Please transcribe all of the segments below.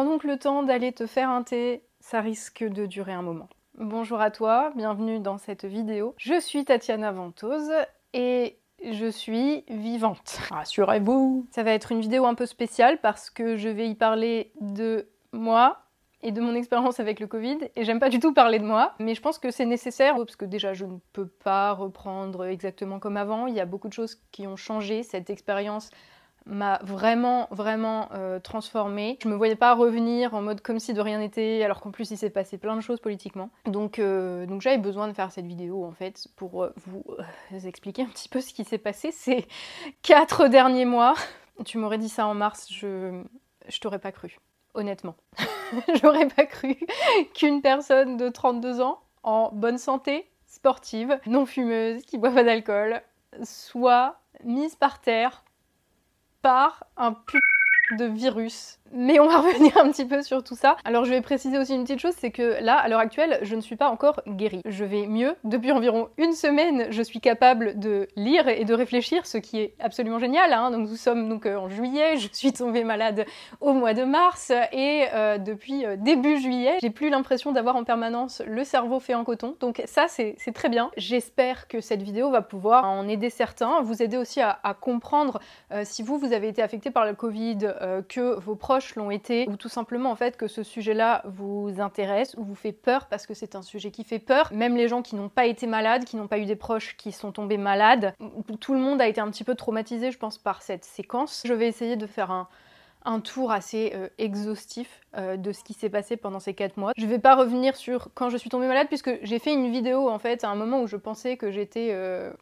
Prends donc le temps d'aller te faire un thé, ça risque de durer un moment. Bonjour à toi, bienvenue dans cette vidéo. Je suis Tatiana Ventose et je suis vivante. Rassurez-vous Ça va être une vidéo un peu spéciale parce que je vais y parler de moi, et de mon expérience avec le Covid. Et j'aime pas du tout parler de moi, mais je pense que c'est nécessaire parce que déjà je ne peux pas reprendre exactement comme avant. Il y a beaucoup de choses qui ont changé. Cette expérience m'a vraiment, vraiment euh, transformée. Je me voyais pas revenir en mode comme si de rien n'était, alors qu'en plus il s'est passé plein de choses politiquement. Donc, euh, donc j'avais besoin de faire cette vidéo en fait pour euh, vous expliquer un petit peu ce qui s'est passé ces quatre derniers mois. Tu m'aurais dit ça en mars, je, je t'aurais pas cru honnêtement. J'aurais pas cru qu'une personne de 32 ans, en bonne santé, sportive, non fumeuse, qui boit pas d'alcool, soit mise par terre par un putain de virus mais on va revenir un petit peu sur tout ça. Alors je vais préciser aussi une petite chose, c'est que là, à l'heure actuelle, je ne suis pas encore guérie. Je vais mieux. Depuis environ une semaine, je suis capable de lire et de réfléchir, ce qui est absolument génial. Hein. Donc nous sommes donc euh, en juillet, je suis tombée malade au mois de mars et euh, depuis euh, début juillet, j'ai plus l'impression d'avoir en permanence le cerveau fait en coton. Donc ça, c'est très bien. J'espère que cette vidéo va pouvoir en aider certains, vous aider aussi à, à comprendre si vous, vous avez été affecté par le Covid, que vos proches l'ont été, ou tout simplement en fait que ce sujet-là vous intéresse ou vous fait peur parce que c'est un sujet qui fait peur. Même les gens qui n'ont pas été malades, qui n'ont pas eu des proches qui sont tombés malades, tout le monde a été un petit peu traumatisé, je pense, par cette séquence. Je vais essayer de faire un, tour assez euh, exhaustif euh, de ce qui s'est passé pendant ces 4 mois. Je vais pas revenir sur quand je suis tombée malade puisque j'ai fait une vidéo en fait à un moment où je pensais que j'étais euh,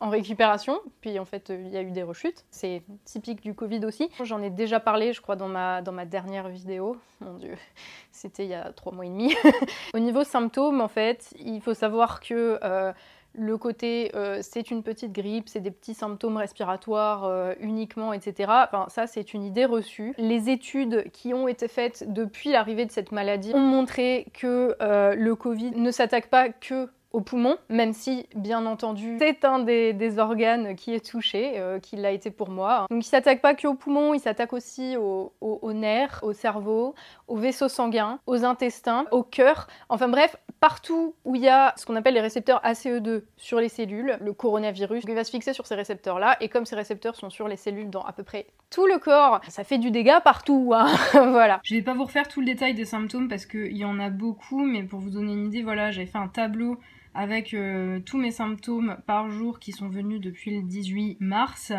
en récupération, puis en fait il y a eu des rechutes. C'est typique du Covid aussi. J'en ai déjà parlé, je crois, dans ma, dans ma dernière vidéo. Mon dieu, c'était il y a trois mois et demi. Au niveau symptômes, en fait, il faut savoir que euh, le côté euh, c'est une petite grippe, c'est des petits symptômes respiratoires euh, uniquement, etc. Enfin, ça, c'est une idée reçue. Les études qui ont été faites depuis l'arrivée de cette maladie ont montré que le Covid ne s'attaque pas que au poumon, même si, bien entendu, c'est un des, organes qui est touché, euh, qui l'a été pour moi. Donc il s'attaque pas que au poumon, il s'attaque aussi aux au, nerfs, au cerveau, aux vaisseaux sanguins, aux intestins, au cœur. Enfin bref, partout où il y a ce qu'on appelle les récepteurs ACE2 sur les cellules, le coronavirus il va se fixer sur ces récepteurs-là, et comme ces récepteurs sont sur les cellules dans à peu près tout le corps, ça fait du dégât partout, hein. voilà. Je vais pas vous refaire tout le détail des symptômes parce qu'il y en a beaucoup, mais pour vous donner une idée, voilà, j'avais fait un tableau avec euh, tous mes symptômes par jour qui sont venus depuis le 18 mars.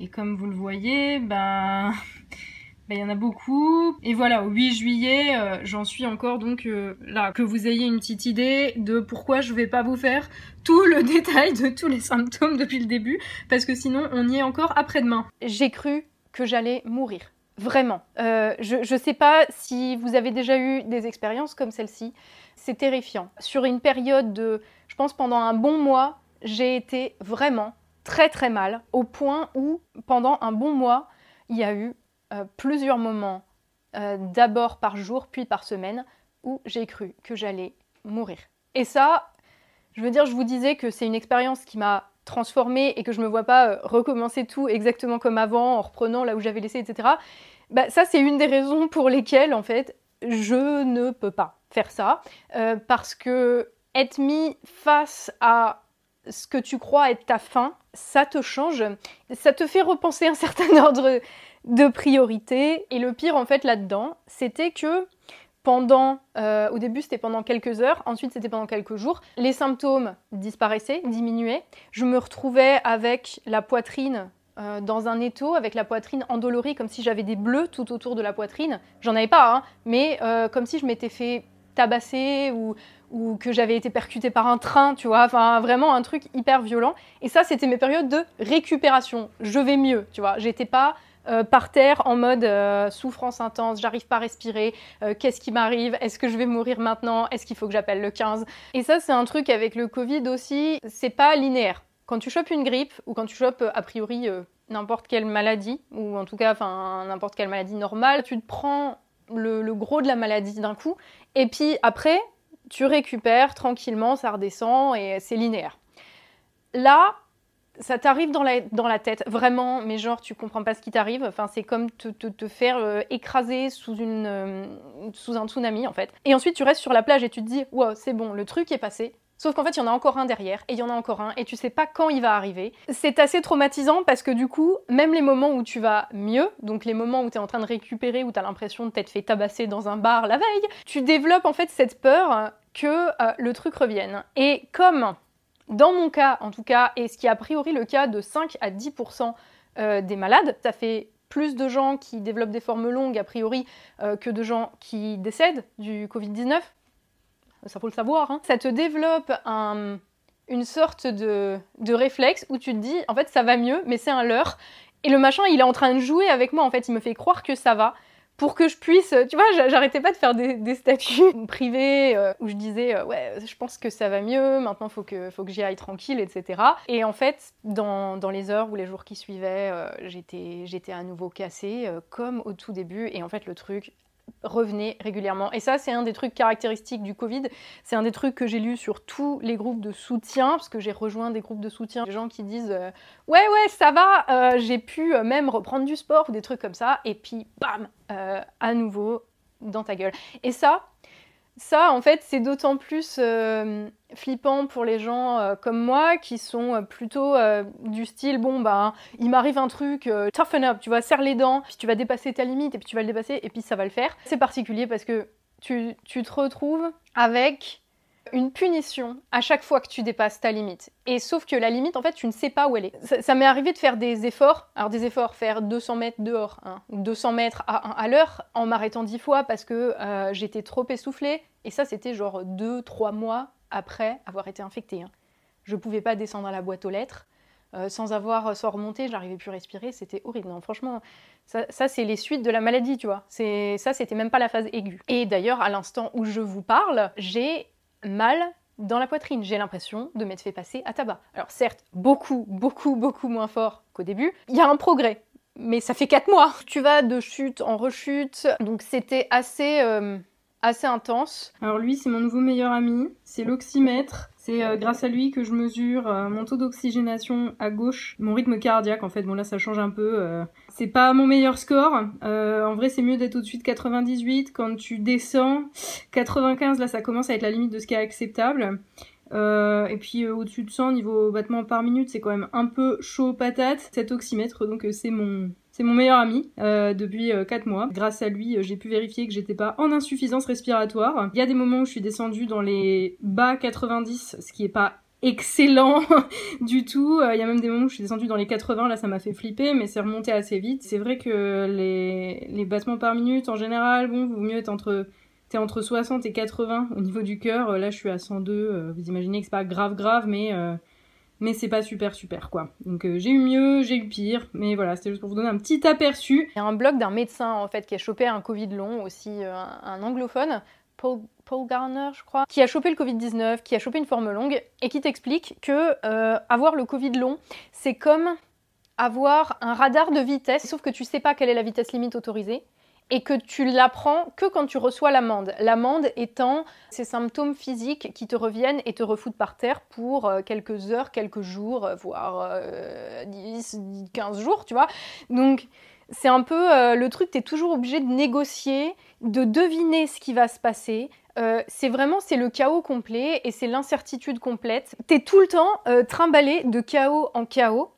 Et comme vous le voyez, ben... ben il y en a beaucoup. Et voilà, au 8 juillet, euh, j'en suis encore donc euh, là. Que vous ayez une petite idée de pourquoi je vais pas vous faire tout le détail de tous les symptômes depuis le début, parce que sinon on y est encore après-demain. J'ai cru que j'allais mourir. Vraiment. je, je sais pas si vous avez déjà eu des expériences comme celle-ci. C'est terrifiant. Sur une période de je pense pendant un bon mois, j'ai été vraiment très très mal, au point où pendant un bon mois, il y a eu euh, plusieurs moments, euh, d'abord par jour, puis par semaine, où j'ai cru que j'allais mourir. Et ça, je veux dire, je vous disais que c'est une expérience qui m'a transformée et que je ne me vois pas euh, recommencer tout exactement comme avant, en reprenant là où j'avais laissé, etc. Bah, ça, c'est une des raisons pour lesquelles, en fait, je ne peux pas faire ça, parce que être mis face à ce que tu crois être ta fin, ça te change, ça te fait repenser un certain ordre de priorité. Et le pire en fait là-dedans, c'était que pendant, euh, au début c'était pendant quelques heures, ensuite c'était pendant quelques jours, les symptômes disparaissaient, diminuaient. Je me retrouvais avec la poitrine euh, dans un étau, avec la poitrine endolorie, comme si j'avais des bleus tout autour de la poitrine. J'en avais pas, hein, mais euh, comme si je m'étais fait tabasser ou, ou que j'avais été percutée par un train, tu vois, enfin vraiment un truc hyper violent. Et ça, c'était mes périodes de récupération. Je vais mieux, tu vois. J'étais pas euh, par terre en mode euh, souffrance intense, j'arrive pas à respirer, euh, qu'est-ce qui m'arrive, est-ce que je vais mourir maintenant, est-ce qu'il faut que j'appelle le 15 Et ça, c'est un truc avec le Covid aussi, c'est pas linéaire. Quand tu chopes une grippe ou quand tu chopes a priori n'importe quelle maladie, ou en tout cas n'importe quelle maladie normale, tu te prends le gros de la maladie d'un coup, et puis après, tu récupères tranquillement, ça redescend et c'est linéaire. Là, ça t'arrive dans la, dans la tête, vraiment, mais genre tu comprends pas ce qui t'arrive. Enfin, c'est comme te, te, faire euh, écraser sous, une, euh, sous un tsunami en fait. Et ensuite tu restes sur la plage et tu te dis, wow, c'est bon, le truc est passé. Sauf qu'en fait, il y en a encore un derrière, et il y en a encore un, et tu sais pas quand il va arriver. C'est assez traumatisant parce que du coup, même les moments où tu vas mieux, donc les moments où tu es en train de récupérer, où tu as l'impression de t'être fait tabasser dans un bar la veille, tu développes en fait cette peur que euh, le truc revienne. Et comme dans mon cas, en tout cas, et ce qui est a priori le cas de 5 à 10% euh, des malades, ça fait plus de gens qui développent des formes longues, a priori, euh, que de gens qui décèdent du Covid-19. Ça faut le savoir. Hein. Ça te développe une sorte de, réflexe où tu te dis, en fait, ça va mieux, mais c'est un leurre. Et le machin, il est en train de jouer avec moi, en fait, il me fait croire que ça va pour que je puisse, tu vois, j'arrêtais pas de faire des, statuts privés euh, où je disais euh, ouais, je pense que ça va mieux, maintenant faut que faut que j'y aille tranquille, etc. Et en fait, dans, dans, les heures ou les jours qui suivaient, euh, j'étais j'étais à nouveau cassée comme au tout début. Et en fait, le truc revenez régulièrement. Et ça, c'est un des trucs caractéristiques du Covid. C'est un des trucs que j'ai lu sur tous les groupes de soutien, parce que j'ai rejoint des groupes de soutien, des gens qui disent euh, Ouais, ouais, ça va, euh, j'ai pu euh, même reprendre du sport ou des trucs comme ça, et puis bam, à nouveau dans ta gueule. Et ça, ça, en fait, c'est d'autant plus euh, flippant pour les gens euh, comme moi qui sont euh, plutôt du style bon bah il m'arrive un truc toughen up, tu vois, serre les dents, puis tu vas dépasser ta limite et puis tu vas le dépasser et puis ça va le faire. C'est particulier parce que tu, tu te retrouves avec une punition à chaque fois que tu dépasses ta limite. Et sauf que la limite, en fait, tu ne sais pas où elle est. Ça, m'est arrivé de faire des efforts, alors des efforts, faire 200 mètres dehors, hein, 200 mètres à, l'heure, en m'arrêtant 10 fois parce que euh, j'étais trop essoufflée. Et ça, c'était genre 2-3 mois après avoir été infectée. Hein. Je pouvais pas descendre à la boîte aux lettres. Euh, sans avoir, sans remonter, j'arrivais plus à respirer, c'était horrible. Non, franchement, ça, ça c'est les suites de la maladie, tu vois. Ça, c'était même pas la phase aiguë. Et d'ailleurs, à l'instant où je vous parle, j'ai mal dans la poitrine. J'ai l'impression de m'être fait passer à tabac. Alors certes, beaucoup, beaucoup, beaucoup moins fort qu'au début. Il y a un progrès, mais ça fait 4 mois. Tu vas de chute en rechute, donc c'était assez... Euh, assez intense. Alors lui, c'est mon nouveau meilleur ami, c'est l'oxymètre. C'est euh, grâce à lui que je mesure euh, mon taux d'oxygénation à gauche, mon rythme cardiaque en fait. Bon là ça change un peu. Euh. C'est pas mon meilleur score. en vrai c'est mieux d'être au-dessus de 98. Quand tu descends, 95 là ça commence à être la limite de ce qui est acceptable. et puis au-dessus de 100 niveau battement par minute c'est quand même un peu chaud patate. Cet oxymètre donc c'est mon c'est mon meilleur ami euh, depuis 4 euh, mois. Grâce à lui, euh, j'ai pu vérifier que j'étais pas en insuffisance respiratoire. Il y a des moments où je suis descendue dans les bas 90, ce qui est pas excellent du tout. Il y a même des moments où je suis descendue dans les 80, là ça m'a fait flipper, mais c'est remonté assez vite. C'est vrai que les, les battements par minute en général, bon, vaut mieux être entre t'es entre 60 et 80 au niveau du cœur. Là je suis à 102. Vous imaginez que c'est pas grave grave, mais mais c'est pas super super quoi. Donc euh, j'ai eu mieux, j'ai eu pire, mais voilà, c'était juste pour vous donner un petit aperçu. Il y a un blog d'un médecin en fait qui a chopé un Covid long, aussi euh, un, anglophone, Paul, Garner je crois, qui a chopé le Covid-19, qui a chopé une forme longue, et qui t'explique que euh, avoir le Covid long, c'est comme avoir un radar de vitesse, sauf que tu sais pas quelle est la vitesse limite autorisée et que tu l'apprends que quand tu reçois l'amende. L'amende étant ces symptômes physiques qui te reviennent et te refoutent par terre pour euh, quelques heures, quelques jours, euh, voire 10, euh, 15 jours, tu vois. Donc c'est un peu le truc, tu es toujours obligé de négocier, de deviner ce qui va se passer. c'est vraiment c'est le chaos complet et c'est l'incertitude complète. Tu es tout le temps trimballé de chaos en chaos.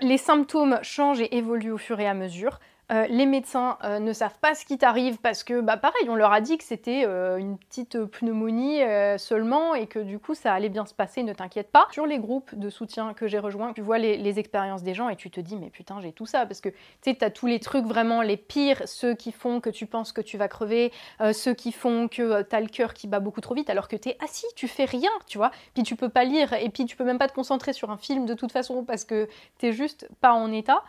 les symptômes changent et évoluent au fur et à mesure. Euh, les médecins euh, ne savent pas ce qui t'arrive parce que, bah pareil, on leur a dit que c'était euh, une petite pneumonie seulement et que du coup ça allait bien se passer, ne t'inquiète pas. Sur les groupes de soutien que j'ai rejoints, tu vois les, expériences des gens et tu te dis, mais putain, j'ai tout ça parce que tu sais, t'as tous les trucs vraiment les pires, ceux qui font que tu penses que tu vas crever, ceux qui font que t'as le cœur qui bat beaucoup trop vite alors que t'es assis, tu fais rien, tu vois. Puis tu peux pas lire et puis tu peux même pas te concentrer sur un film de toute façon parce que t'es juste pas en état.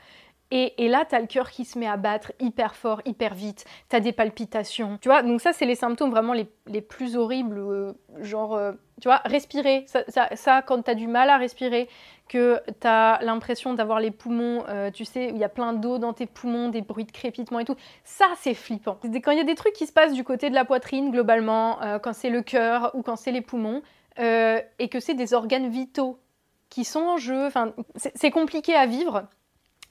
Et, là, tu as le cœur qui se met à battre hyper fort, hyper vite. Tu as des palpitations. Tu vois, donc ça, c'est les symptômes vraiment les, plus horribles. Euh, genre, euh, tu vois, respirer. Ça, quand tu as du mal à respirer, que tu as l'impression d'avoir les poumons, euh, tu sais, il y a plein d'eau dans tes poumons, des bruits de crépitement et tout. Ça, c'est flippant. Quand il y a des trucs qui se passent du côté de la poitrine, globalement, quand c'est le cœur ou quand c'est les poumons, et que c'est des organes vitaux qui sont en jeu. Enfin, c'est compliqué à vivre.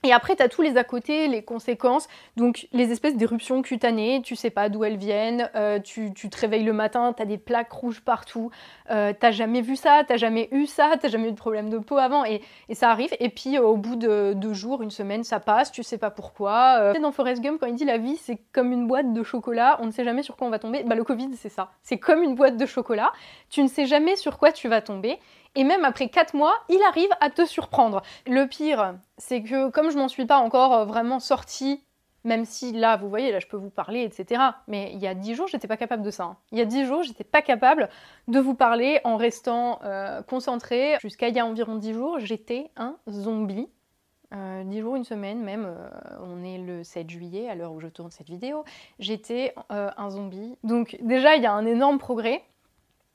Et après, tu as tous les à côté, les conséquences, donc les espèces d'éruptions cutanées, tu sais pas d'où elles viennent, euh, tu, te réveilles le matin, tu as des plaques rouges partout, euh, t'as jamais vu ça, t'as jamais eu ça, t'as jamais eu de problème de peau avant, et, ça arrive, et puis au bout de deux jours, une semaine, ça passe, tu sais pas pourquoi. Euh, dans Forrest Gump, quand il dit la vie, c'est comme une boîte de chocolat, on ne sait jamais sur quoi on va tomber, bah le Covid, c'est ça, c'est comme une boîte de chocolat, tu ne sais jamais sur quoi tu vas tomber, et même après 4 mois, il arrive à te surprendre. Le pire, c'est que comme je m'en suis pas encore euh, vraiment sortie, même si là, vous voyez, là je peux vous parler, etc. Mais il y a 10 jours, j'étais pas capable de ça. Hein. Il y a 10 jours, j'étais pas capable de vous parler en restant euh, concentrée. Jusqu'à il y a environ 10 jours, j'étais un zombie. Euh, 10 jours, une semaine même, euh, on est le 7 juillet à l'heure où je tourne cette vidéo, j'étais un zombie. Donc déjà, il y a un énorme progrès.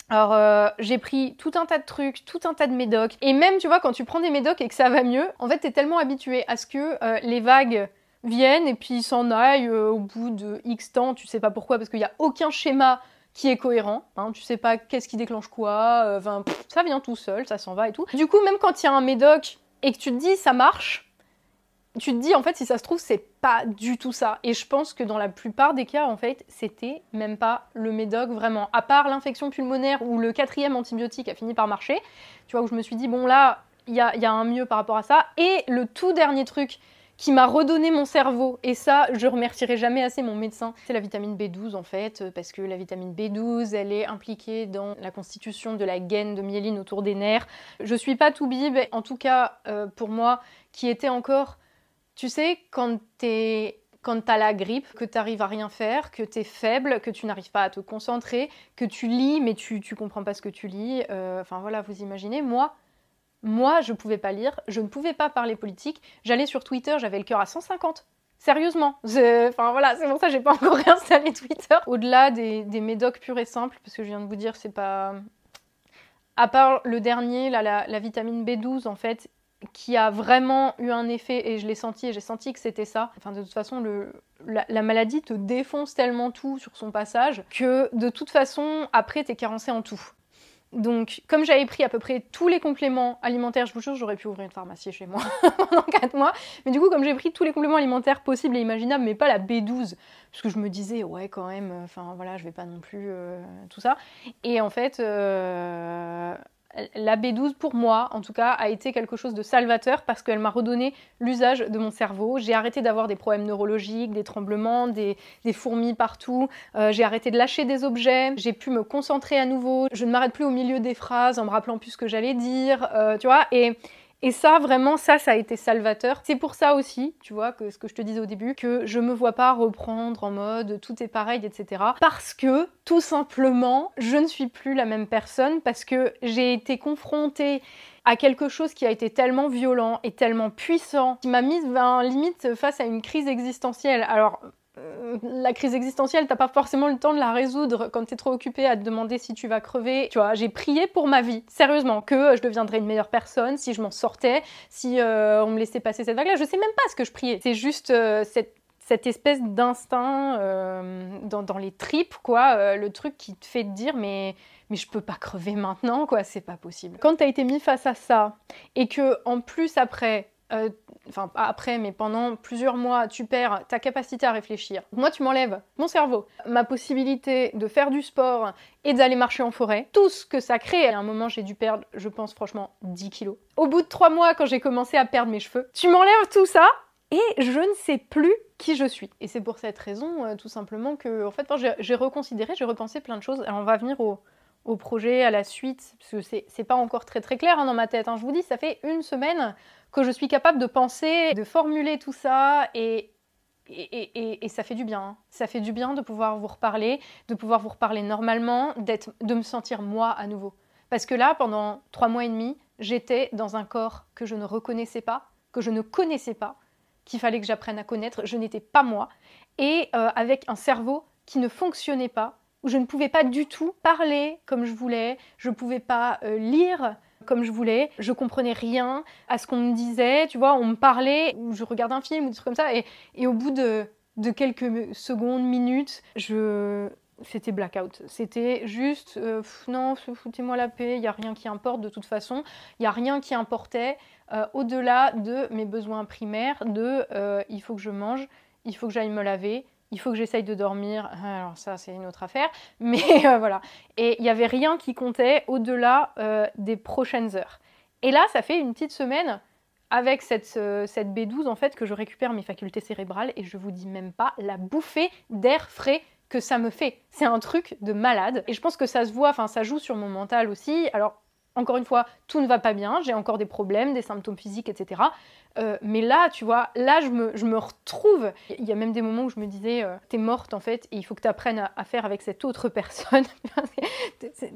Alors euh, j'ai pris tout un tas de trucs, tout un tas de médocs. Et même tu vois quand tu prends des médocs et que ça va mieux, en fait t'es tellement habitué à ce que euh, les vagues viennent et puis s'en aillent euh, au bout de X temps, tu sais pas pourquoi parce qu'il n'y a aucun schéma qui est cohérent, hein, tu sais pas qu'est-ce qui déclenche quoi, enfin ça vient tout seul, ça s'en va et tout. Du coup même quand il y a un médoc et que tu te dis ça marche, tu te dis en fait si ça se trouve c'est pas du tout ça. Et je pense que dans la plupart des cas en fait c'était même pas le médoc vraiment. À part l'infection pulmonaire où le quatrième antibiotique a fini par marcher tu vois où je me suis dit bon là il y a, y a, un mieux par rapport à ça. Et le tout dernier truc qui m'a redonné mon cerveau et ça je remercierai jamais assez mon médecin c'est la vitamine B12 en fait parce que la vitamine B12 elle est impliquée dans la constitution de la gaine de myéline autour des nerfs. Je suis pas tout bib en tout cas euh, pour moi qui était encore tu sais, quand t'es la grippe, que t'arrives à rien faire, que t'es faible, que tu n'arrives pas à te concentrer, que tu lis mais tu, tu comprends pas ce que tu lis. Euh, enfin voilà, vous imaginez, moi, moi je pouvais pas lire, je ne pouvais pas parler politique. J'allais sur Twitter, j'avais le cœur à 150. Sérieusement, enfin voilà, c'est pour ça que j'ai pas encore réinstallé Twitter. Au-delà des, des médocs purs et simples, parce que je viens de vous dire, c'est pas. À part le dernier, la, la vitamine B12, en fait, qui a vraiment eu un effet et je l'ai senti et j'ai senti que c'était ça. Enfin, de toute façon, la, maladie te défonce tellement tout sur son passage que de toute façon, après, t'es carencé en tout. Donc, comme j'avais pris à peu près tous les compléments alimentaires, je vous jure, j'aurais pu ouvrir une pharmacie chez moi pendant 4 mois. Mais du coup, comme j'ai pris tous les compléments alimentaires possibles et imaginables, mais pas la B12, parce que je me disais, ouais, quand même, enfin voilà, je vais pas non plus euh, tout ça. Et en fait, euh, la B12 pour moi en tout cas a été quelque chose de salvateur parce qu'elle m'a redonné l'usage de mon cerveau. J'ai arrêté d'avoir des problèmes neurologiques, des tremblements, des, fourmis partout. Euh, j'ai arrêté de lâcher des objets. J'ai pu me concentrer à nouveau. Je ne m'arrête plus au milieu des phrases en me rappelant plus ce que j'allais dire. Euh, tu vois et ça, vraiment, ça, ça a été salvateur. C'est pour ça aussi, tu vois, que ce que je te disais au début, que je me vois pas reprendre en mode tout est pareil, etc. Parce que, tout simplement, je ne suis plus la même personne parce que j'ai été confrontée à quelque chose qui a été tellement violent et tellement puissant, qui m'a mise ben, limite face à une crise existentielle. Alors, euh, la crise existentielle, t'as pas forcément le temps de la résoudre quand t'es trop occupé à te demander si tu vas crever. Tu vois, j'ai prié pour ma vie, sérieusement, que je deviendrais une meilleure personne si je m'en sortais, si euh, on me laissait passer cette vague-là. Je sais même pas ce que je priais. C'est juste euh, cette, espèce d'instinct dans, les tripes, quoi, le truc qui te fait te dire mais mais je peux pas crever maintenant, quoi, c'est pas possible. Quand t'as été mis face à ça et que en plus après euh, enfin pas après, mais pendant plusieurs mois, tu perds ta capacité à réfléchir. Moi, tu m'enlèves mon cerveau, ma possibilité de faire du sport et d'aller marcher en forêt, tout ce que ça crée. À un moment, j'ai dû perdre, je pense franchement, 10 kilos. Au bout de trois mois, quand j'ai commencé à perdre mes cheveux, tu m'enlèves tout ça et je ne sais plus qui je suis. Et c'est pour cette raison, euh, tout simplement, que en fait, j'ai reconsidéré, j'ai repensé plein de choses. Alors, on va venir au, projet, à la suite, parce que c'est pas encore très très clair hein, dans ma tête. Hein. Je vous dis, ça fait une semaine que je suis capable de penser, de formuler tout ça et, et, ça fait du bien. Hein. Ça fait du bien de pouvoir vous reparler, de pouvoir vous reparler normalement, de me sentir moi à nouveau. Parce que là, pendant trois mois et demi, j'étais dans un corps que je ne reconnaissais pas, que je ne connaissais pas, qu'il fallait que j'apprenne à connaître. Je n'étais pas moi. Et euh, avec un cerveau qui ne fonctionnait pas, où je ne pouvais pas du tout parler comme je voulais, je ne pouvais pas euh, lire comme je voulais, je comprenais rien à ce qu'on me disait, tu vois, on me parlait, je regardais un film ou des trucs comme ça, et, au bout de, quelques secondes, minutes, c'était blackout. C'était juste, euh, non, foutez-moi la paix, il n'y a rien qui importe de toute façon. Il n'y a rien qui importait euh, au-delà de mes besoins primaires, de euh, il faut que je mange, il faut que j'aille me laver, il faut que j'essaye de dormir. Alors ça, c'est une autre affaire. Mais voilà. Et il n'y avait rien qui comptait au-delà des prochaines heures. Et là, ça fait une petite semaine avec cette, cette B12 en fait que je récupère mes facultés cérébrales et je vous dis même pas la bouffée d'air frais que ça me fait. C'est un truc de malade. Et je pense que ça se voit, enfin ça joue sur mon mental aussi. Alors encore une fois, tout ne va pas bien, j'ai encore des problèmes, des symptômes physiques, etc. Euh, mais là, tu vois, là, je me, retrouve. Il y a même des moments où je me disais, euh, t'es morte en fait, et il faut que tu apprennes à, faire avec cette autre personne.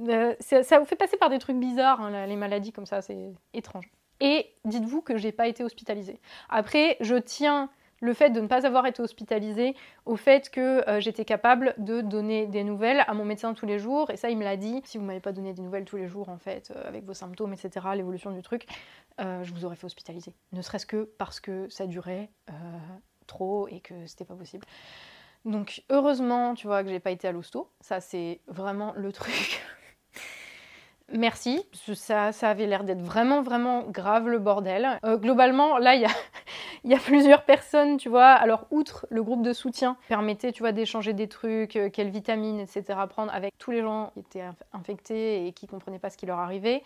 Euh, ça vous fait passer par des trucs bizarres, hein, les maladies comme ça, c'est étrange. Et dites-vous que j'ai pas été hospitalisée. Après, je tiens le fait de ne pas avoir été hospitalisée au fait que euh, j'étais capable de donner des nouvelles à mon médecin tous les jours. Et ça, il me l'a dit. Si vous m'avez pas donné des nouvelles tous les jours, en fait, euh, avec vos symptômes, etc., l'évolution du truc, euh, je vous aurais fait hospitaliser. Ne serait-ce que parce que ça durait trop et que c'était pas possible. Donc heureusement, tu vois, que j'ai pas été à l'hosto. Ça, c'est vraiment le truc. Merci, ça, ça avait l'air d'être vraiment, vraiment grave le bordel. globalement, là, il y a, il y a plusieurs personnes, tu vois. Alors, outre le groupe de soutien, permettait, tu vois, d'échanger des trucs, euh, quelles vitamines, etc. prendre avec tous les gens qui étaient infectés et qui comprenaient pas ce qui leur arrivait.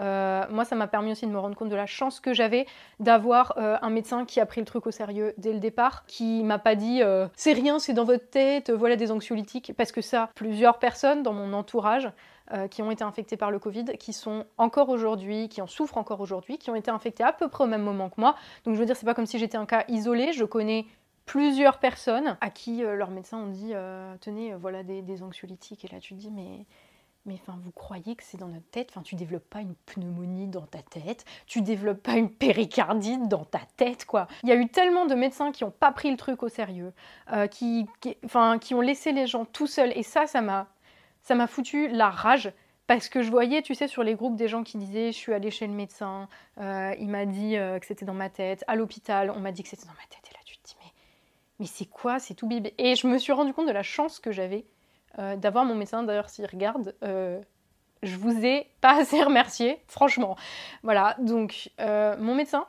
Euh, moi, ça m'a permis aussi de me rendre compte de la chance que j'avais d'avoir euh, un médecin qui a pris le truc au sérieux dès le départ, qui m'a pas dit c'est rien, c'est dans votre tête, voilà des anxiolytiques, parce que ça, plusieurs personnes dans mon entourage qui ont été infectés par le Covid, qui sont encore aujourd'hui, qui en souffrent encore aujourd'hui, qui ont été infectés à peu près au même moment que moi. Donc je veux dire, c'est pas comme si j'étais un cas isolé, je connais plusieurs personnes à qui euh, leurs médecins ont dit euh, tenez, voilà des, anxiolytiques. Et là, tu te dis mais. Mais enfin, vous croyez que c'est dans notre tête? Enfin, tu développes pas une pneumonie dans ta tête, tu développes pas une péricardite dans ta tête, quoi. Il y a eu tellement de médecins qui ont pas pris le truc au sérieux, qui, enfin, qui ont laissé les gens tout seuls. Et ça, ça m'a ça m'a foutu la rage parce que je voyais, tu sais, sur les groupes des gens qui disaient je suis allée chez le médecin, euh, il m'a dit euh, que c'était dans ma tête, à l'hôpital, on m'a dit que c'était dans ma tête. Et là, tu te dis mais, mais c'est quoi C'est tout bibé. Et je me suis rendu compte de la chance que j'avais euh, d'avoir mon médecin. D'ailleurs, s'il regarde, je vous ai pas assez remercié, franchement. Voilà, donc mon médecin,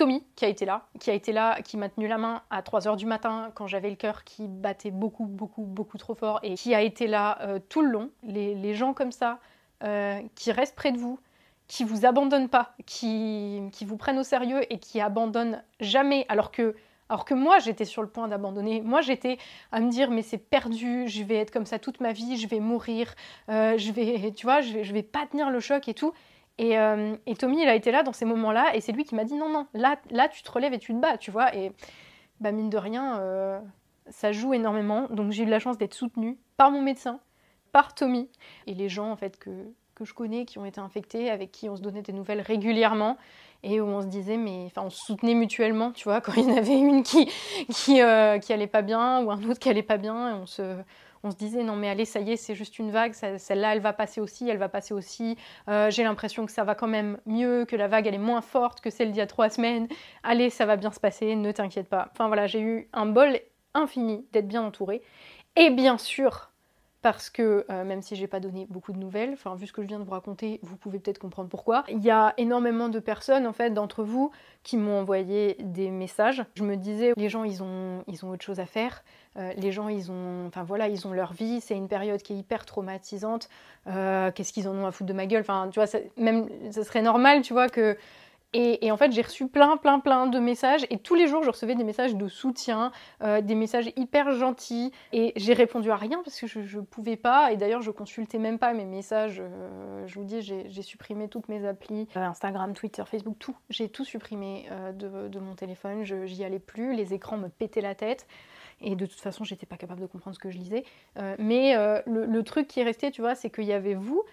Tommy qui a été là, qui a été là, qui m'a tenu la main à 3h du matin quand j'avais le cœur qui battait beaucoup, beaucoup, beaucoup trop fort et qui a été là euh, tout le long. Les, gens comme ça, euh, qui restent près de vous, qui vous abandonnent pas, qui, qui vous prennent au sérieux et qui abandonnent jamais alors que alors que moi, j'étais sur le point d'abandonner. Moi, j'étais à me dire, mais c'est perdu, je vais être comme ça toute ma vie, je vais mourir, euh, je vais, tu vois, je je vais pas tenir le choc et tout. Euh, et, Tommy, il a été là dans ces moments-là, et c'est lui qui m'a dit non, non, là, là, tu te relèves et tu te bats, tu vois. Et bah, mine de rien, euh, ça joue énormément. Donc j'ai eu la chance d'être soutenue par mon médecin, par Tommy, et les gens en fait que, que je connais qui ont été infectés, avec qui on se donnait des nouvelles régulièrement et où on se disait mais enfin on se soutenait mutuellement tu vois quand il y en avait une qui qui, euh, qui allait pas bien ou un autre qui allait pas bien on se on se disait non mais allez ça y est c'est juste une vague celle-là elle va passer aussi elle va passer aussi. Euh, j'ai l'impression que ça va quand même mieux que la vague elle est moins forte que celle d'il y a trois semaines. Allez ça va bien se passer ne t'inquiète pas. Enfin voilà j'ai eu un bol infini d'être bien entourée. Et bien sûr parce que euh, même si j'ai pas donné beaucoup de nouvelles, enfin vu ce que je viens de vous raconter, vous pouvez peut-être comprendre pourquoi. Il y a énormément de personnes en fait d'entre vous qui m'ont envoyé des messages. Je me disais les gens ils ont ils ont autre chose à faire, euh, les gens ils ont enfin voilà ils ont leur vie, c'est une période qui est hyper traumatisante. Euh, qu'est-ce qu'ils en ont à foutre de ma gueule? Enfin tu vois même ce serait normal tu vois que et, en fait, j'ai reçu plein, plein, plein de messages. Et tous les jours, je recevais des messages de soutien, euh, des messages hyper gentils. Et j'ai répondu à rien parce que je ne pouvais pas. Et d'ailleurs, je consultais même pas mes messages. Euh, je vous dis, j'ai supprimé toutes mes applis euh, Instagram, Twitter, Facebook, tout. J'ai tout supprimé de, mon téléphone. J'y allais plus. Les écrans me pétaient la tête. Et de toute façon, j'étais pas capable de comprendre ce que je lisais. mais le truc qui est resté, tu vois, c'est qu'il y avait vous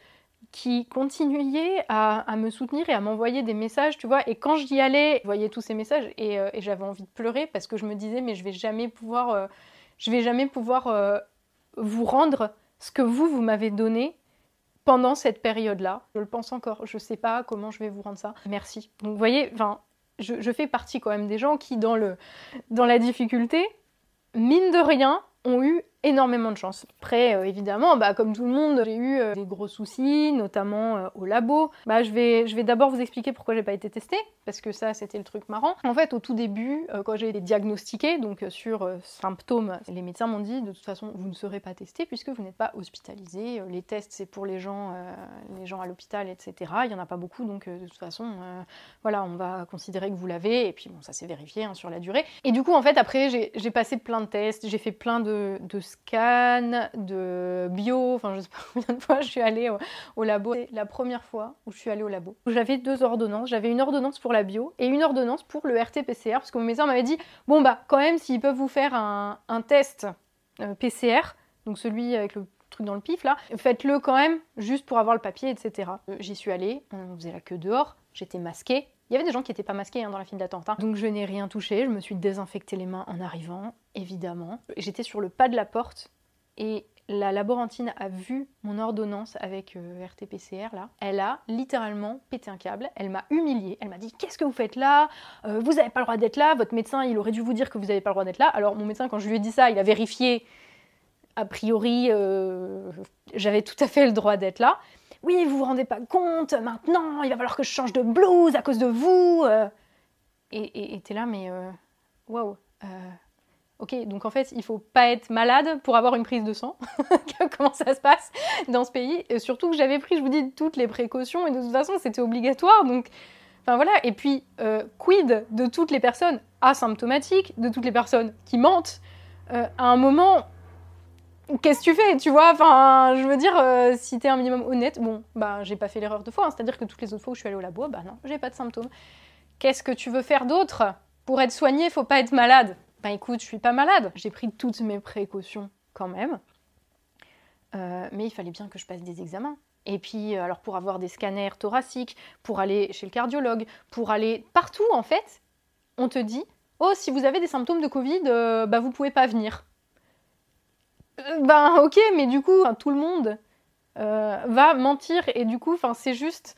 qui continuait à, me soutenir et à m'envoyer des messages, tu vois. Et quand j'y allais, je voyais tous ces messages euh, et, j'avais envie de pleurer parce que je me disais, mais je vais jamais pouvoir, euh, je vais jamais pouvoir euh, vous rendre ce que vous, vous m'avez donné pendant cette période-là. Je le pense encore, je sais pas comment je vais vous rendre ça. Merci. Donc vous voyez, je, je, fais partie quand même des gens qui, dans, le, dans la difficulté, mine de rien, ont eu énormément de chance. Après, euh, évidemment, bah, comme tout le monde, j'ai eu euh, des gros soucis, notamment euh, au labo. Bah, je vais, je vais d'abord vous expliquer pourquoi j'ai pas été testée, parce que ça, c'était le truc marrant. En fait, au tout début, quand j'ai été diagnostiquée, donc sur symptômes, les médecins m'ont dit, de toute façon, vous ne serez pas testé puisque vous n'êtes pas hospitalisé. les tests, c'est pour les gens, les gens à l'hôpital, etc. Il y en a pas beaucoup, donc de toute façon, voilà, on va considérer que vous l'avez, et puis bon, ça s'est vérifié hein, sur la durée. Et du coup, en fait, après, j'ai passé plein de tests, j'ai fait plein de, de scan, de bio, enfin je sais pas combien de fois je suis allée au, labo. C'est la première fois où je suis allée au labo. J'avais deux ordonnances. J'avais une ordonnance pour la bio et une ordonnance pour le RT-PCR parce que mon médecin m'avait dit bon bah quand même s'ils peuvent vous faire un, test euh, PCR, donc celui avec le truc dans le pif là, faites-le quand même juste pour avoir le papier, etc. Euh, j'y suis allée, on faisait la queue dehors, j'étais masquée, il y avait des gens qui n'étaient pas masqués hein, dans la file d'attente. Hein. Donc je n'ai rien touché, je me suis désinfecté les mains en arrivant, évidemment. J'étais sur le pas de la porte et la laborantine a vu mon ordonnance avec euh, RT-PCR là. Elle a littéralement pété un câble. Elle m'a humiliée. Elle m'a dit Qu'est-ce que vous faites là? Euh, Vous n'avez pas le droit d'être là. Votre médecin, il aurait dû vous dire que vous n'avez pas le droit d'être là. Alors, mon médecin, quand je lui ai dit ça, il a vérifié. A priori, euh, j'avais tout à fait le droit d'être là oui, vous vous rendez pas compte, maintenant, il va falloir que je change de blouse à cause de vous. Euh. Et t'es là, mais euh, waouh. Euh, ok, donc en fait, il faut pas être malade pour avoir une prise de sang. Comment ça se passe dans ce pays? Surtout que j'avais pris, je vous dis, toutes les précautions et de toute façon, c'était obligatoire. Donc, enfin voilà. Et puis, quid de toutes les personnes asymptomatiques, de toutes les personnes qui mentent À un moment, qu'est-ce que tu fais, tu vois Enfin, je veux dire, euh, si t'es un minimum honnête, bon, bah, j'ai pas fait l'erreur de fois, hein. c'est-à-dire que toutes les autres fois où je suis allée au labo, bah non, j'ai pas de symptômes. Qu'est-ce que tu veux faire d'autre? Pour être soigné, faut pas être malade. Bah écoute, je suis pas malade. J'ai pris toutes mes précautions quand même, euh, mais il fallait bien que je passe des examens. Et puis, euh, alors pour avoir des scanners thoraciques, pour aller chez le cardiologue, pour aller partout en fait, on te dit, oh, si vous avez des symptômes de Covid, bah vous pouvez pas venir. Ben ok, mais du coup, tout le monde euh, va mentir et du coup, c'est juste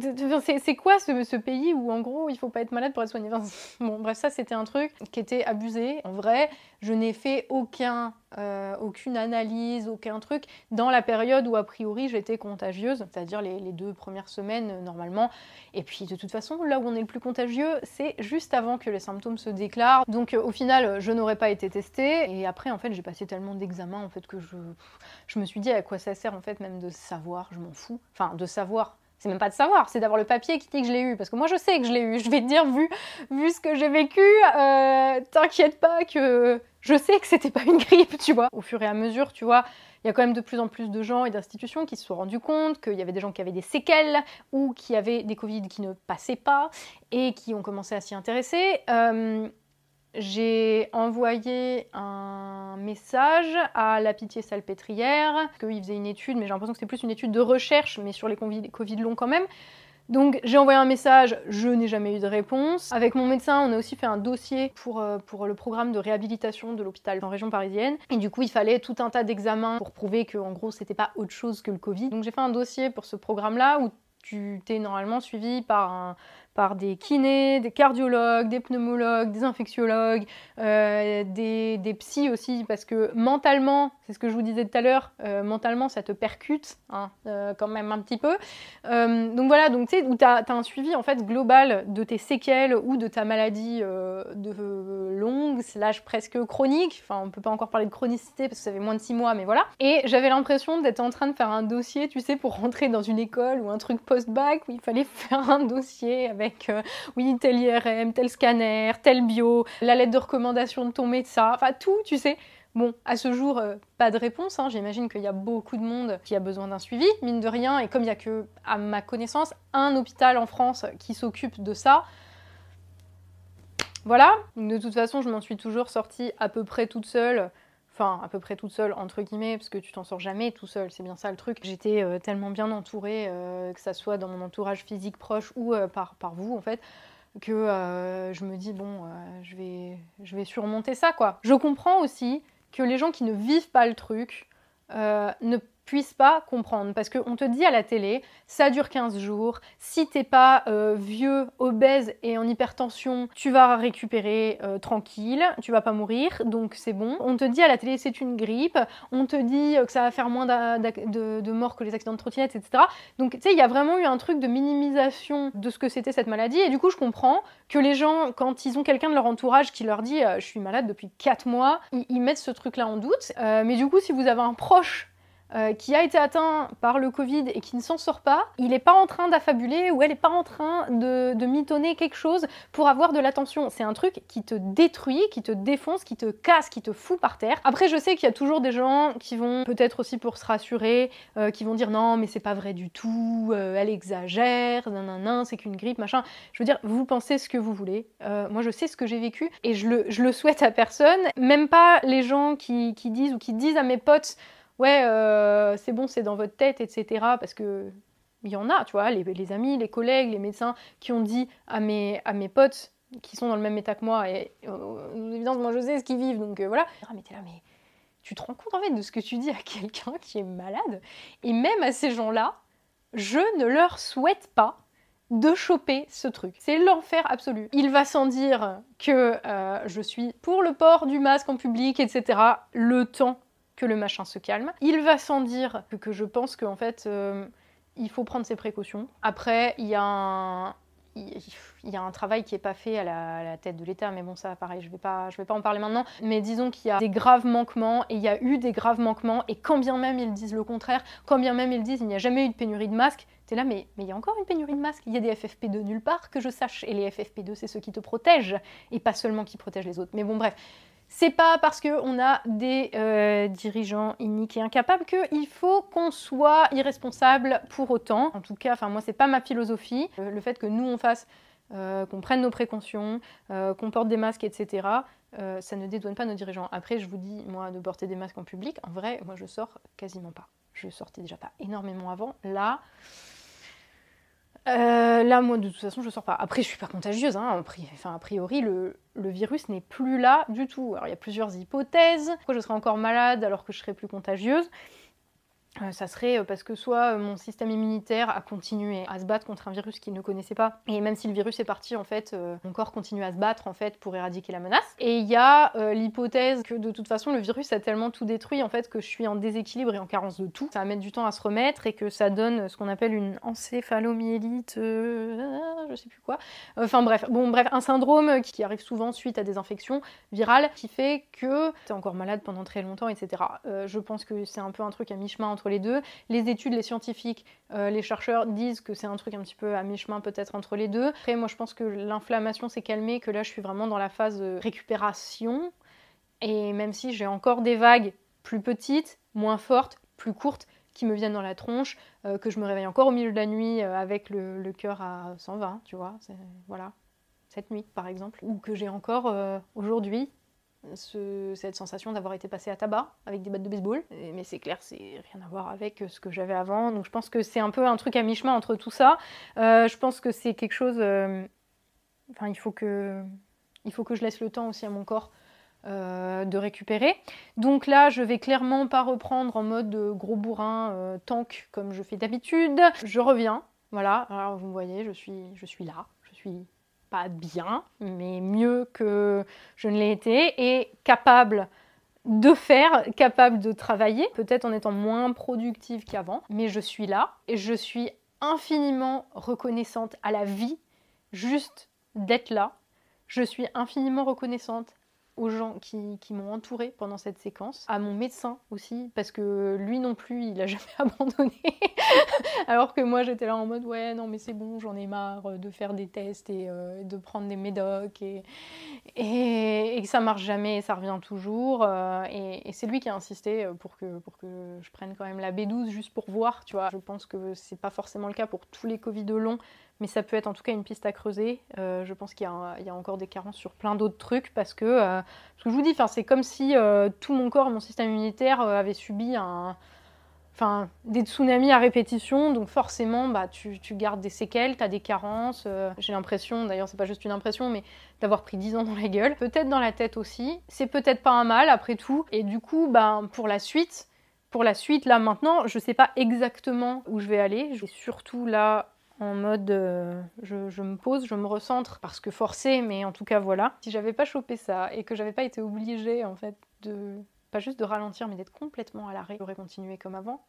c'est quoi ce, pays où en gros il faut pas être malade pour être soigné? Bon bref ça c'était un truc qui était abusé. En vrai je n'ai fait aucun, euh, aucune analyse, aucun truc dans la période où a priori j'étais contagieuse, c'est-à-dire les, deux premières semaines euh, normalement. Et puis de toute façon là où on est le plus contagieux c'est juste avant que les symptômes se déclarent. Donc euh, au final je n'aurais pas été testée et après en fait j'ai passé tellement d'examens en fait que je, je me suis dit à quoi ça sert en fait même de savoir, je m'en fous. Enfin de savoir c'est même pas de savoir, c'est d'avoir le papier qui dit que je l'ai eu. Parce que moi, je sais que je l'ai eu. Je vais te dire, vu, vu ce que j'ai vécu, euh, t'inquiète pas que je sais que c'était pas une grippe, tu vois. Au fur et à mesure, tu vois, il y a quand même de plus en plus de gens et d'institutions qui se sont rendus compte qu'il y avait des gens qui avaient des séquelles ou qui avaient des Covid qui ne passaient pas et qui ont commencé à s'y intéresser. Euh, j'ai envoyé un message à la Pitié Salpêtrière, qu'ils faisaient une étude, mais j'ai l'impression que c'était plus une étude de recherche, mais sur les Covid longs quand même. Donc j'ai envoyé un message, je n'ai jamais eu de réponse. Avec mon médecin, on a aussi fait un dossier pour, euh, pour le programme de réhabilitation de l'hôpital en région parisienne. Et du coup, il fallait tout un tas d'examens pour prouver que en gros, c'était pas autre chose que le Covid. Donc j'ai fait un dossier pour ce programme-là où tu t'es normalement suivi par un, par des kinés, des cardiologues, des pneumologues, des infectiologues, euh, des, des psys aussi, parce que mentalement, c'est ce que je vous disais tout à l'heure, euh, mentalement ça te percute hein, euh, quand même un petit peu. donc voilà, donc tu sais, où tu as, un suivi en fait global de tes séquelles ou de ta maladie de longue, slash presque chronique, enfin on peut pas encore parler de chronicité parce que ça fait moins de 6 mois, mais voilà. Et j'avais l'impression d'être en train de faire un dossier, tu sais, pour rentrer dans une école ou un truc post-bac où il fallait faire un dossier avec avec euh, oui, tel IRM, tel scanner, tel bio, la lettre de recommandation de ton médecin, enfin tout, tu sais. Bon, à ce jour, euh, pas de réponse. Hein. J'imagine qu'il y a beaucoup de monde qui a besoin d'un suivi, mine de rien. Et comme il n'y a que, à ma connaissance, un hôpital en France qui s'occupe de ça, voilà. De toute façon, je m'en suis toujours sortie à peu près toute seule enfin à peu près toute seule entre guillemets parce que tu t'en sors jamais tout seul c'est bien ça le truc. J'étais euh, tellement bien entourée euh, que ça soit dans mon entourage physique proche ou euh, par, vous en fait que je me dis bon je vais je vais surmonter ça quoi. Je comprends aussi que les gens qui ne vivent pas le truc ne puissent pas comprendre. Parce qu'on te dit à la télé, ça dure 15 jours, si t'es pas euh, vieux, obèse et en hypertension, tu vas récupérer euh, tranquille, tu vas pas mourir, donc c'est bon. On te dit à la télé, c'est une grippe, on te dit que ça va faire moins de, de, morts que les accidents de trottinette, etc. Donc tu sais, il y a vraiment eu un truc de minimisation de ce que c'était cette maladie, et du coup je comprends que les gens, quand ils ont quelqu'un de leur entourage qui leur dit euh, je suis malade depuis 4 mois, ils, mettent ce truc-là en doute. mais du coup, si vous avez un proche euh, qui a été atteint par le Covid et qui ne s'en sort pas, il n'est pas en train d'affabuler ou elle n'est pas en train de, de mitonner quelque chose pour avoir de l'attention. C'est un truc qui te détruit, qui te défonce, qui te casse, qui te fout par terre. Après, je sais qu'il y a toujours des gens qui vont, peut-être aussi pour se rassurer, euh, qui vont dire non, mais c'est pas vrai du tout, euh, elle exagère, nan, c'est qu'une grippe, machin. Je veux dire, vous pensez ce que vous voulez. moi, je sais ce que j'ai vécu et je le, souhaite à personne. Même pas les gens qui disent ou qui disent à mes potes ouais, euh, c'est bon, c'est dans votre tête, etc. Parce que il y en a, tu vois, les, amis, les collègues, les médecins qui ont dit à mes, à mes potes qui sont dans le même état que moi, et euh, évidemment, moi je sais ce qu'ils vivent, donc euh, voilà. Ah, mais t'es là, mais tu te rends compte en fait de ce que tu dis à quelqu'un qui est malade Et même à ces gens-là, je ne leur souhaite pas de choper ce truc. C'est l'enfer absolu. Il va sans dire que je suis pour le port du masque en public, etc. Le temps que le machin se calme. Il va sans dire que, je pense qu'en fait, euh, il faut prendre ses précautions. Après, il y a un, il y a un travail qui n'est pas fait à la, tête de l'État, mais bon, ça, pareil, je ne vais, pas, vais pas en parler maintenant. Mais disons qu'il y a des graves manquements, et il y a eu des graves manquements, et quand bien même ils disent le contraire, quand bien même ils disent il n'y a jamais eu de pénurie de masques, t'es là, mais il y a encore une pénurie de masques. Il y a des FFP2 nulle part que je sache, et les FFP2, c'est ceux qui te protègent, et pas seulement qui protègent les autres. Mais bon, bref, c'est pas parce qu'on a des euh, dirigeants iniques et incapables qu'il faut qu'on soit irresponsable pour autant. En tout cas, enfin moi c'est pas ma philosophie. Euh, le fait que nous on fasse, euh, qu'on prenne nos précautions, qu'on porte des masques, etc. ça ne dédouane pas nos dirigeants. Après, je vous dis, moi, de porter des masques en public, en vrai, moi je sors quasiment pas. Je sortais déjà pas énormément avant. Là, euh, là, moi, de toute façon, je sors pas. Après, je suis pas contagieuse. Hein. Enfin, a priori, le, le virus n'est plus là du tout. Alors, il y a plusieurs hypothèses. Pourquoi je serais encore malade alors que je serais plus contagieuse? Ça serait euh, parce que soit euh, mon système immunitaire a continué à se battre contre un virus qu'il ne connaissait pas, et même si le virus est parti, en fait, mon corps continue à se battre en fait pour éradiquer la menace. Et il y a l'hypothèse que de toute façon le virus a tellement tout détruit en fait que je suis en déséquilibre et en carence de tout. Ça va mettre du temps à se remettre et que ça donne ce qu'on appelle une encéphalomyélite, je sais plus quoi. Enfin bref, bon bref, un syndrome qui arrive souvent suite à des infections virales qui fait que t'es encore malade pendant très longtemps, etc. je pense que c'est un peu un truc à mi-chemin entre les deux. Les études, les scientifiques, euh, les chercheurs disent que c'est un truc un petit peu à mi-chemin peut-être entre les deux. Après, moi je pense que l'inflammation s'est calmée, que là je suis vraiment dans la phase de récupération. Et même si j'ai encore des vagues plus petites, moins fortes, plus courtes, qui me viennent dans la tronche, euh, que je me réveille encore au milieu de la nuit euh, avec le, le cœur à 120, tu vois, voilà, cette nuit par exemple, ou que j'ai encore aujourd'hui cette sensation d'avoir été passé à tabac avec des battes de baseball. mais c'est clair, c'est rien à voir avec ce que j'avais avant. Donc je pense que c'est un peu un truc à mi-chemin entre tout ça. Euh, je pense que c'est quelque chose. Euh, enfin, il faut que, il faut que je laisse le temps aussi à mon corps. Euh, de récupérer. Donc là, je vais clairement pas reprendre en mode gros bourrin tank comme je fais d'habitude. Je reviens, voilà. Alors vous voyez, je suis, je suis là, je suis bien, mais mieux que je ne l'ai été, et capable de faire, capable de travailler, peut-être en étant moins productive qu'avant, mais je suis là et je suis infiniment reconnaissante à la vie juste d'être là. Je suis infiniment reconnaissante aux gens qui, m'ont entouré pendant cette séquence, à mon médecin aussi, parce que lui non plus, il a jamais abandonné. Alors que moi, j'étais là en mode ouais, non, mais c'est bon, j'en ai marre de faire des tests et euh, de prendre des médocs et, et, que ça marche jamais, ça revient toujours. Euh, et, c'est lui qui a insisté pour que, pour que je prenne quand même la B12 juste pour voir, tu vois. Je pense que c'est pas forcément le cas pour tous les Covid longs mais ça peut être en tout cas une piste à creuser. Euh, je pense qu'il y, a encore des carences sur plein d'autres trucs parce que, euh, je vous dis, c'est comme si euh, tout mon corps, mon système immunitaire avait subi un, enfin, des tsunamis à répétition, donc forcément, bah, tu, gardes des séquelles, tu as des carences. J'ai l'impression, d'ailleurs, c'est pas juste une impression, mais d'avoir pris 10 ans dans la gueule, peut-être dans la tête aussi. C'est peut-être pas un mal après tout, et du coup, bah, pour la suite Pour la suite, là maintenant, je sais pas exactement où je vais aller. Vais surtout là en mode euh, je, me pose, je me recentre parce que forcé, mais en tout cas voilà. Si j'avais pas chopé ça et que j'avais pas été obligée en fait de pas juste de ralentir mais d'être complètement à l'arrêt, j'aurais continué comme avant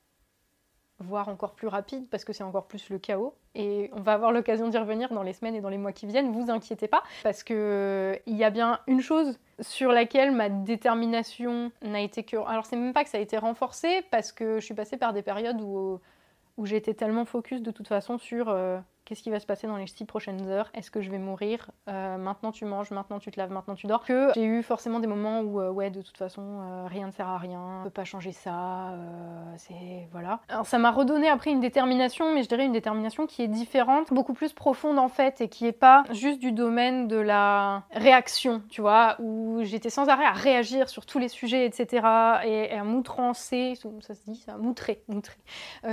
voire encore plus rapide parce que c'est encore plus le chaos. Et on va avoir l'occasion d'y revenir dans les semaines et dans les mois qui viennent, vous inquiétez pas, parce que euh, il y a bien une chose sur laquelle ma détermination n'a été que... Alors c'est même pas que ça a été renforcé, parce que je suis passée par des périodes où, où j'étais tellement focus de toute façon sur... Qu'est-ce qui va se passer dans les six prochaines heures? Est-ce que je vais mourir? Euh, Maintenant tu manges, maintenant tu te laves, maintenant tu dors. Que j'ai eu forcément des moments où, euh, ouais, de toute façon, euh, rien ne sert à rien, on peut pas changer ça, c'est. Voilà. Alors ça m'a redonné après une détermination, mais je dirais une détermination qui est différente, beaucoup plus profonde en fait, et qui est pas juste du domaine de la réaction, tu vois, où j'étais sans arrêt à réagir sur tous les sujets, etc., et, à moutrancer, ça se dit ça, moutrer, moutrer,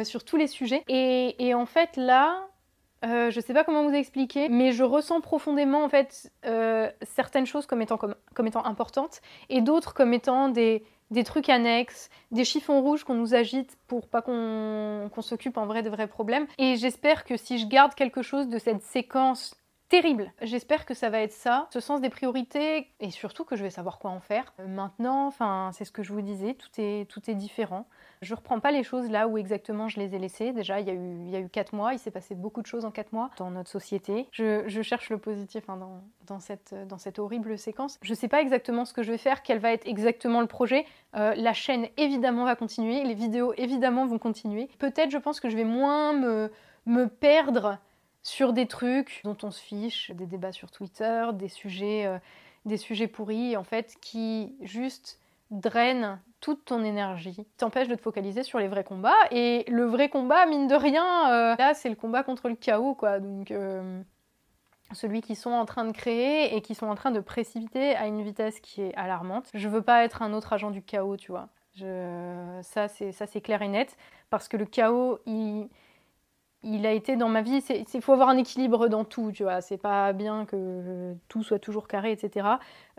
sur tous les sujets. Et, et en fait là, euh, je sais pas comment vous expliquer, mais je ressens profondément en fait euh, certaines choses comme étant, comme, étant importantes et d'autres comme étant des, des, trucs annexes, des chiffons rouges qu'on nous agite pour pas qu'on s'occupe en vrai de vrais problèmes. Et j'espère que si je garde quelque chose de cette séquence terrible. J'espère que ça va être ça, ce sens des priorités et surtout que je vais savoir quoi en faire. Euh, maintenant, enfin, c'est ce que je vous disais, tout est, tout est différent. Je reprends pas les choses là où exactement je les ai laissées. Déjà, il y a eu, il y a eu 4 mois, il s'est passé beaucoup de choses en 4 mois dans notre société. Je, cherche le positif hein, dans, dans, cette, dans cette horrible séquence. Je sais pas exactement ce que je vais faire, quel va être exactement le projet. Euh, la chaîne évidemment va continuer, les vidéos évidemment vont continuer. Peut-être, je pense que je vais moins me, me perdre sur des trucs dont on se fiche, des débats sur Twitter, des sujets, euh, des sujets pourris, en fait, qui juste drainent toute ton énergie, t'empêchent de te focaliser sur les vrais combats. Et le vrai combat, mine de rien, euh, là, c'est le combat contre le chaos, quoi. Donc, euh, celui qu'ils sont en train de créer et qui sont en train de précipiter à une vitesse qui est alarmante. Je veux pas être un autre agent du chaos, tu vois. Ça, c'est clair et net, parce que le chaos, il il a été dans ma vie. Il faut avoir un équilibre dans tout, tu vois. C'est pas bien que tout soit toujours carré, etc.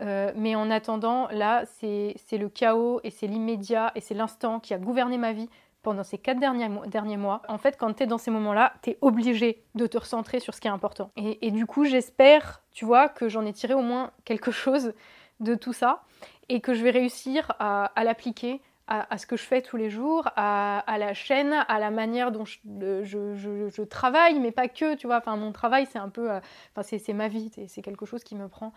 Euh, mais en attendant, là, c'est le chaos et c'est l'immédiat et c'est l'instant qui a gouverné ma vie pendant ces quatre derniers, mois. Derniers mois. En fait, quand tu es dans ces moments-là, tu es obligé de te recentrer sur ce qui est important. Et, du coup, j'espère, tu vois, que j'en ai tiré au moins quelque chose de tout ça et que je vais réussir à l'appliquer à, ce que je fais tous les jours, à, la chaîne, à la manière dont je, travaille, mais pas que, tu vois. Enfin, mon travail, c'est un peu, euh, enfin, c'est ma vie, c'est quelque chose qui me prend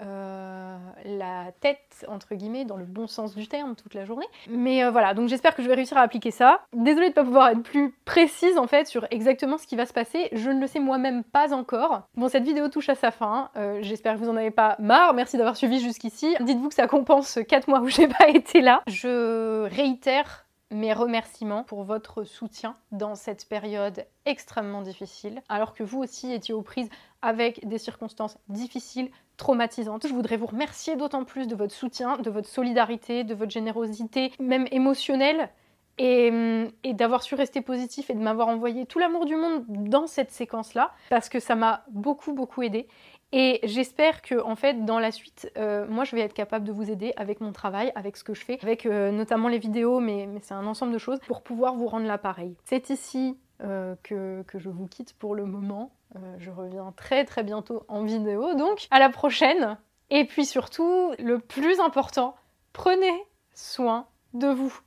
euh, la tête, entre guillemets, dans le bon sens du terme, toute la journée. Mais euh, voilà, donc j'espère que je vais réussir à appliquer ça. Désolée de ne pas pouvoir être plus précise en fait sur exactement ce qui va se passer. Je ne le sais moi-même pas encore. Bon, cette vidéo touche à sa fin. Euh, j'espère que vous en avez pas marre. Merci d'avoir suivi jusqu'ici. Dites-vous que ça compense 4 mois où j'ai pas été là. Je réitère mes remerciements pour votre soutien dans cette période extrêmement difficile, alors que vous aussi étiez aux prises avec des circonstances difficiles, traumatisantes. Je voudrais vous remercier d'autant plus de votre soutien, de votre solidarité, de votre générosité, même émotionnelle, et, d'avoir su rester positif et de m'avoir envoyé tout l'amour du monde dans cette séquence-là, parce que ça m'a beaucoup, beaucoup aidé. Et j'espère que, en fait, dans la suite, euh, moi, je vais être capable de vous aider avec mon travail, avec ce que je fais, avec euh, notamment les vidéos, mais, c'est un ensemble de choses pour pouvoir vous rendre l'appareil. C'est ici euh, que, que, je vous quitte pour le moment. je reviens très très bientôt en vidéo, donc à la prochaine. Et puis surtout, le plus important, prenez soin de vous.